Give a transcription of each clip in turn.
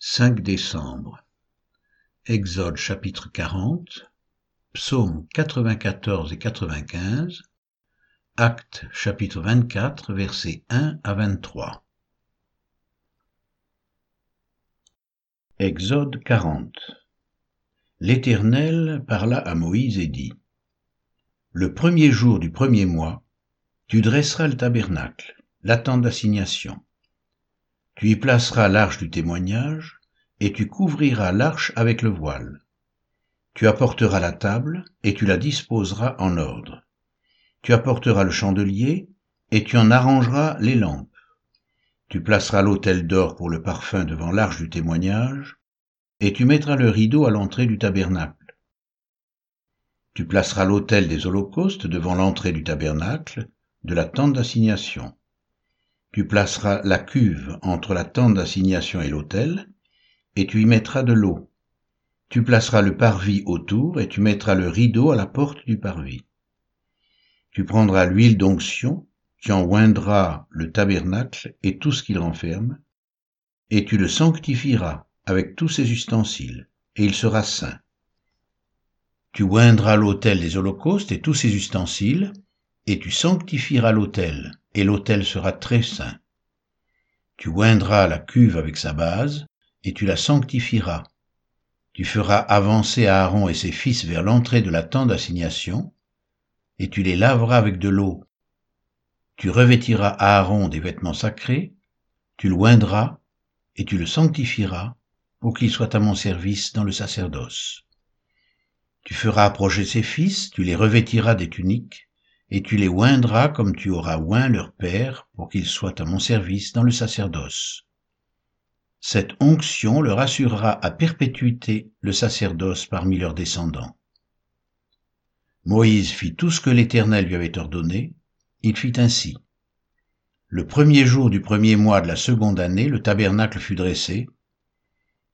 5 décembre. Exode chapitre 40, Psaume 94 et 95, Actes chapitre 24 versets 1 à 23. Exode 40 L'Éternel parla à Moïse et dit, Le premier jour du premier mois, tu dresseras le tabernacle, la tente d'assignation tu y placeras l'arche du témoignage, et tu couvriras l'arche avec le voile. Tu apporteras la table, et tu la disposeras en ordre. Tu apporteras le chandelier, et tu en arrangeras les lampes. Tu placeras l'autel d'or pour le parfum devant l'arche du témoignage, et tu mettras le rideau à l'entrée du tabernacle. Tu placeras l'autel des holocaustes devant l'entrée du tabernacle, de la tente d'assignation. Tu placeras la cuve entre la tente d'assignation et l'autel, et tu y mettras de l'eau. Tu placeras le parvis autour, et tu mettras le rideau à la porte du parvis. Tu prendras l'huile d'onction, tu en oindras le tabernacle et tout ce qu'il renferme, et tu le sanctifieras avec tous ses ustensiles, et il sera saint. Tu oindras l'autel des holocaustes et tous ses ustensiles, et tu sanctifieras l'autel, et l'autel sera très saint. Tu oindras la cuve avec sa base, et tu la sanctifieras. Tu feras avancer Aaron et ses fils vers l'entrée de la tente d'assignation, et tu les laveras avec de l'eau. Tu revêtiras Aaron des vêtements sacrés, tu l'oindras, et tu le sanctifieras, pour qu'il soit à mon service dans le sacerdoce. Tu feras approcher ses fils, tu les revêtiras des tuniques, et tu les oindras comme tu auras oint leur père pour qu'ils soient à mon service dans le sacerdoce. Cette onction leur assurera à perpétuité le sacerdoce parmi leurs descendants. Moïse fit tout ce que l'Éternel lui avait ordonné, il fit ainsi. Le premier jour du premier mois de la seconde année, le tabernacle fut dressé.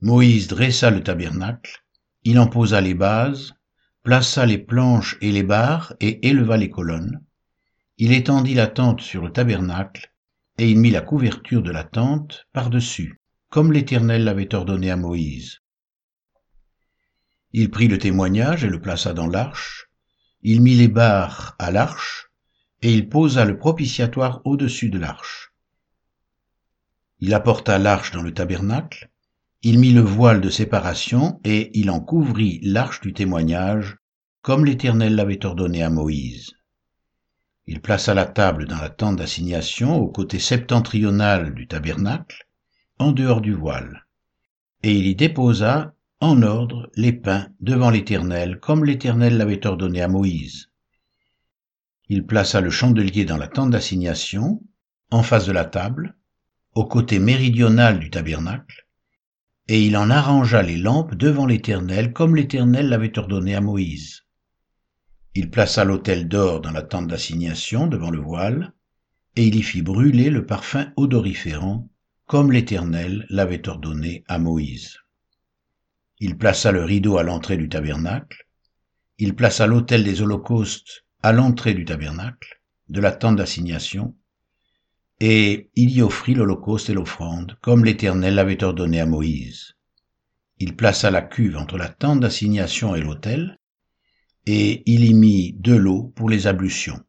Moïse dressa le tabernacle, il en posa les bases, plaça les planches et les barres et éleva les colonnes. Il étendit la tente sur le tabernacle, et il mit la couverture de la tente par-dessus, comme l'Éternel l'avait ordonné à Moïse. Il prit le témoignage et le plaça dans l'arche, il mit les barres à l'arche, et il posa le propitiatoire au-dessus de l'arche. Il apporta l'arche dans le tabernacle, il mit le voile de séparation et il en couvrit l'arche du témoignage, comme l'Éternel l'avait ordonné à Moïse. Il plaça la table dans la tente d'assignation au côté septentrional du tabernacle, en dehors du voile, et il y déposa en ordre les pains devant l'Éternel, comme l'Éternel l'avait ordonné à Moïse. Il plaça le chandelier dans la tente d'assignation, en face de la table, au côté méridional du tabernacle, et il en arrangea les lampes devant l'Éternel comme l'Éternel l'avait ordonné à Moïse. Il plaça l'autel d'or dans la tente d'assignation devant le voile, et il y fit brûler le parfum odoriférant comme l'Éternel l'avait ordonné à Moïse. Il plaça le rideau à l'entrée du tabernacle, il plaça l'autel des holocaustes à l'entrée du tabernacle, de la tente d'assignation, et il y offrit l'holocauste et l'offrande, comme l'Éternel l'avait ordonné à Moïse. Il plaça la cuve entre la tente d'assignation et l'autel, et il y mit de l'eau pour les ablutions.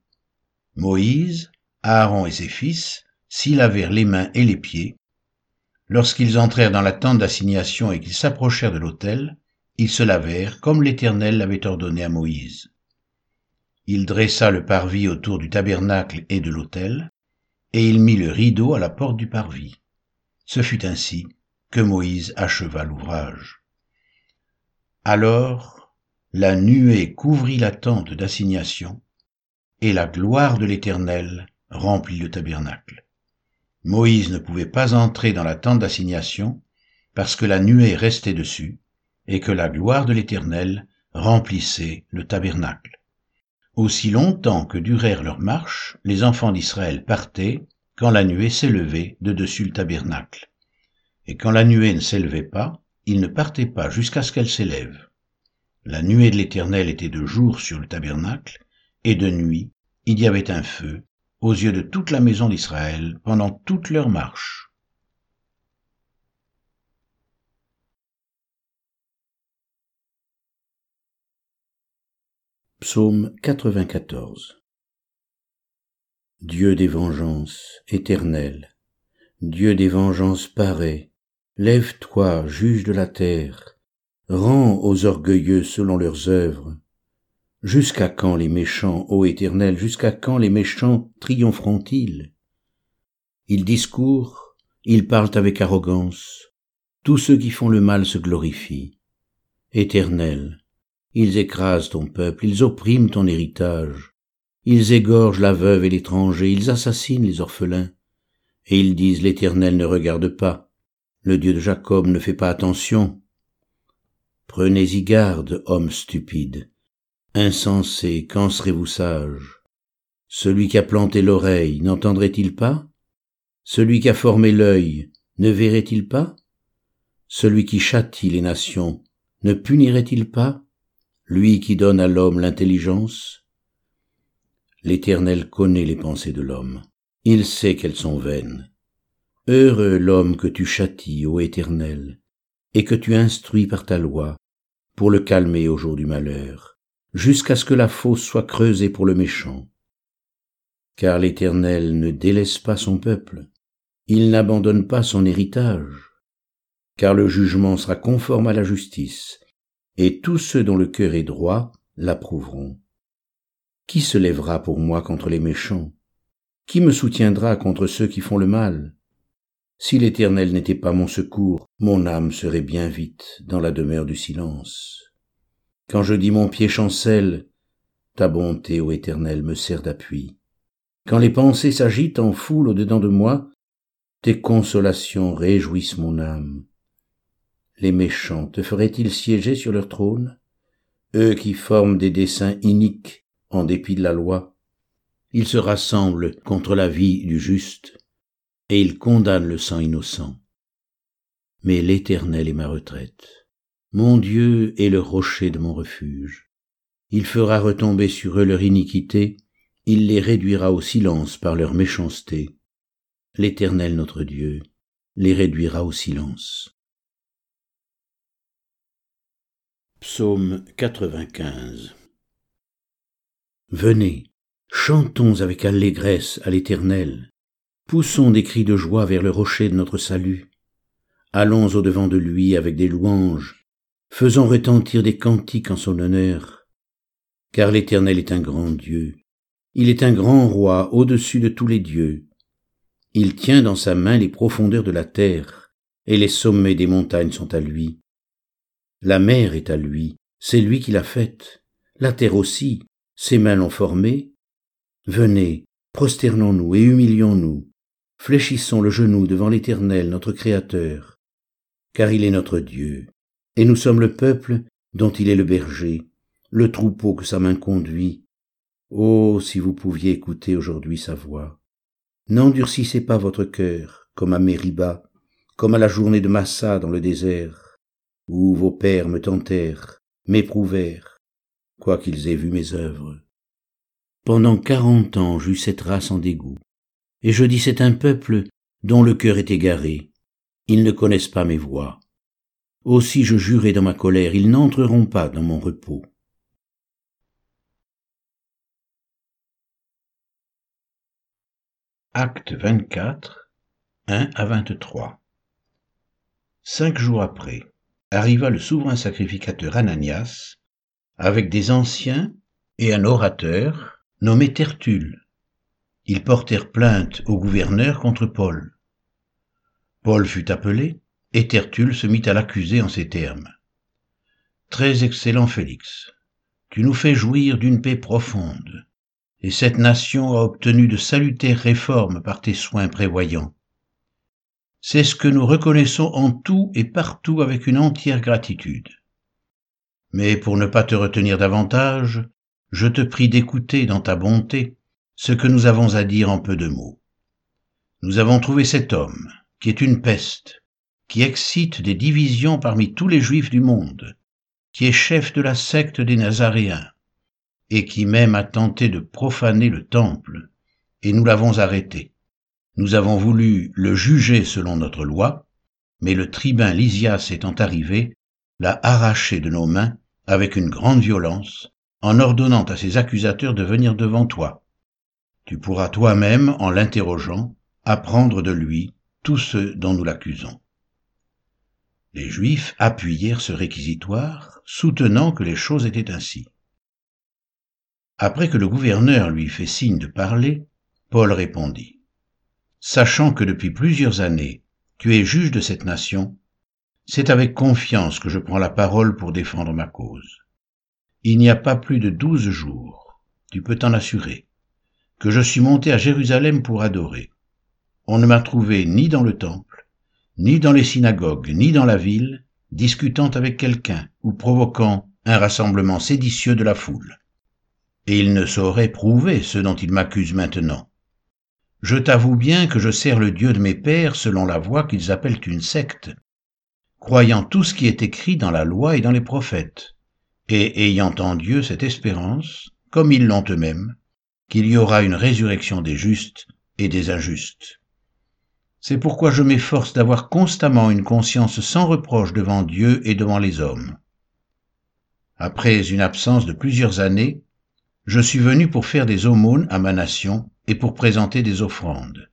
Moïse, Aaron et ses fils s'y lavèrent les mains et les pieds. Lorsqu'ils entrèrent dans la tente d'assignation et qu'ils s'approchèrent de l'autel, ils se lavèrent comme l'Éternel l'avait ordonné à Moïse. Il dressa le parvis autour du tabernacle et de l'autel, et il mit le rideau à la porte du parvis. Ce fut ainsi que Moïse acheva l'ouvrage. Alors la nuée couvrit la tente d'assignation, et la gloire de l'Éternel remplit le tabernacle. Moïse ne pouvait pas entrer dans la tente d'assignation parce que la nuée restait dessus, et que la gloire de l'Éternel remplissait le tabernacle. Aussi longtemps que durèrent leurs marches, les enfants d'Israël partaient quand la nuée s'élevait de dessus le tabernacle. Et quand la nuée ne s'élevait pas, ils ne partaient pas jusqu'à ce qu'elle s'élève. La nuée de l'Éternel était de jour sur le tabernacle, et de nuit il y avait un feu aux yeux de toute la maison d'Israël pendant toute leur marche. Psaume 94 Dieu des vengeances, éternel, Dieu des vengeances parais, lève-toi, juge de la terre, rends aux orgueilleux selon leurs œuvres. Jusqu'à quand les méchants, ô Éternel, jusqu'à quand les méchants triompheront-ils? Ils discourent, ils parlent avec arrogance, tous ceux qui font le mal se glorifient. Éternel, ils écrasent ton peuple, ils oppriment ton héritage, ils égorgent la veuve et l'étranger, ils assassinent les orphelins, et ils disent l'Éternel ne regarde pas, le Dieu de Jacob ne fait pas attention. Prenez-y garde, hommes stupides, insensés, qu'en serez-vous sages? Celui qui a planté l'oreille n'entendrait-il pas? Celui qui a formé l'œil ne verrait-il pas? Celui qui châtie les nations ne punirait-il pas? Lui qui donne à l'homme l'intelligence L'Éternel connaît les pensées de l'homme, il sait qu'elles sont vaines. Heureux l'homme que tu châties, ô Éternel, et que tu instruis par ta loi, pour le calmer au jour du malheur, jusqu'à ce que la fosse soit creusée pour le méchant. Car l'Éternel ne délaisse pas son peuple, il n'abandonne pas son héritage, car le jugement sera conforme à la justice, et tous ceux dont le cœur est droit l'approuveront. Qui se lèvera pour moi contre les méchants? Qui me soutiendra contre ceux qui font le mal? Si l'Éternel n'était pas mon secours, mon âme serait bien vite dans la demeure du silence. Quand je dis mon pied chancelle, ta bonté, ô Éternel, me sert d'appui. Quand les pensées s'agitent en foule au-dedans de moi, tes consolations réjouissent mon âme les méchants te feraient-ils siéger sur leur trône? Eux qui forment des desseins iniques en dépit de la loi, ils se rassemblent contre la vie du juste, et ils condamnent le sang innocent. Mais l'Éternel est ma retraite. Mon Dieu est le rocher de mon refuge. Il fera retomber sur eux leur iniquité, il les réduira au silence par leur méchanceté. L'Éternel notre Dieu les réduira au silence. Psaume 95 Venez, chantons avec allégresse à l'Éternel, poussons des cris de joie vers le rocher de notre salut. Allons au-devant de lui avec des louanges, faisons retentir des cantiques en son honneur. Car l'Éternel est un grand Dieu, il est un grand roi au-dessus de tous les dieux. Il tient dans sa main les profondeurs de la terre, et les sommets des montagnes sont à lui. La mer est à lui, c'est lui qui l'a faite. La terre aussi, ses mains l'ont formée. Venez, prosternons-nous et humilions-nous. Fléchissons le genou devant l'Éternel, notre Créateur. Car il est notre Dieu, et nous sommes le peuple dont il est le berger, le troupeau que sa main conduit. Oh, si vous pouviez écouter aujourd'hui sa voix. N'endurcissez pas votre cœur, comme à Mériba, comme à la journée de Massa dans le désert où vos pères me tentèrent, m'éprouvèrent, quoiqu'ils aient vu mes œuvres. Pendant quarante ans j'eus cette race en dégoût, et je dis c'est un peuple dont le cœur est égaré, ils ne connaissent pas mes voies. Aussi je jurai dans ma colère, ils n'entreront pas dans mon repos. Acte 24, 1 à 23 Cinq jours après, arriva le souverain sacrificateur Ananias avec des anciens et un orateur nommé Tertulle. Ils portèrent plainte au gouverneur contre Paul. Paul fut appelé, et Tertulle se mit à l'accuser en ces termes. Très excellent Félix, tu nous fais jouir d'une paix profonde, et cette nation a obtenu de salutaires réformes par tes soins prévoyants c'est ce que nous reconnaissons en tout et partout avec une entière gratitude. Mais pour ne pas te retenir davantage, je te prie d'écouter dans ta bonté ce que nous avons à dire en peu de mots. Nous avons trouvé cet homme, qui est une peste, qui excite des divisions parmi tous les juifs du monde, qui est chef de la secte des Nazaréens, et qui même a tenté de profaner le temple, et nous l'avons arrêté. Nous avons voulu le juger selon notre loi, mais le tribun Lysias étant arrivé, l'a arraché de nos mains avec une grande violence, en ordonnant à ses accusateurs de venir devant toi. Tu pourras toi-même, en l'interrogeant, apprendre de lui tout ce dont nous l'accusons. Les Juifs appuyèrent ce réquisitoire, soutenant que les choses étaient ainsi. Après que le gouverneur lui fait signe de parler, Paul répondit, Sachant que depuis plusieurs années tu es juge de cette nation, c'est avec confiance que je prends la parole pour défendre ma cause. Il n'y a pas plus de douze jours, tu peux t'en assurer, que je suis monté à Jérusalem pour adorer. On ne m'a trouvé ni dans le temple, ni dans les synagogues, ni dans la ville, discutant avec quelqu'un ou provoquant un rassemblement séditieux de la foule. Et il ne saurait prouver ce dont il m'accuse maintenant. Je t'avoue bien que je sers le Dieu de mes pères selon la voie qu'ils appellent une secte, croyant tout ce qui est écrit dans la loi et dans les prophètes, et ayant en Dieu cette espérance, comme ils l'ont eux-mêmes, qu'il y aura une résurrection des justes et des injustes. C'est pourquoi je m'efforce d'avoir constamment une conscience sans reproche devant Dieu et devant les hommes. Après une absence de plusieurs années, je suis venu pour faire des aumônes à ma nation et pour présenter des offrandes.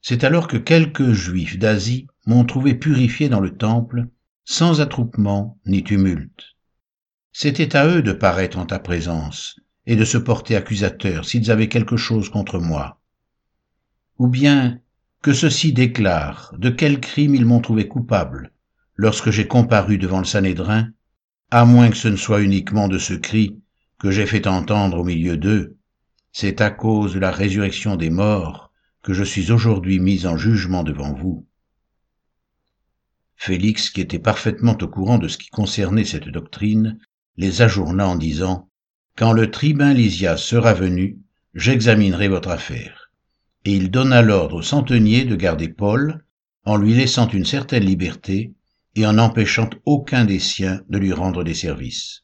C'est alors que quelques juifs d'Asie m'ont trouvé purifié dans le temple, sans attroupement ni tumulte. C'était à eux de paraître en ta présence et de se porter accusateurs s'ils avaient quelque chose contre moi. Ou bien que ceux-ci déclarent de quel crime ils m'ont trouvé coupable lorsque j'ai comparu devant le Sanhédrin, à moins que ce ne soit uniquement de ce cri que j'ai fait entendre au milieu d'eux, c'est à cause de la résurrection des morts que je suis aujourd'hui mis en jugement devant vous. Félix, qui était parfaitement au courant de ce qui concernait cette doctrine, les ajourna en disant Quand le tribun Lysias sera venu, j'examinerai votre affaire. Et il donna l'ordre au centenier de garder Paul, en lui laissant une certaine liberté et en n'empêchant aucun des siens de lui rendre des services.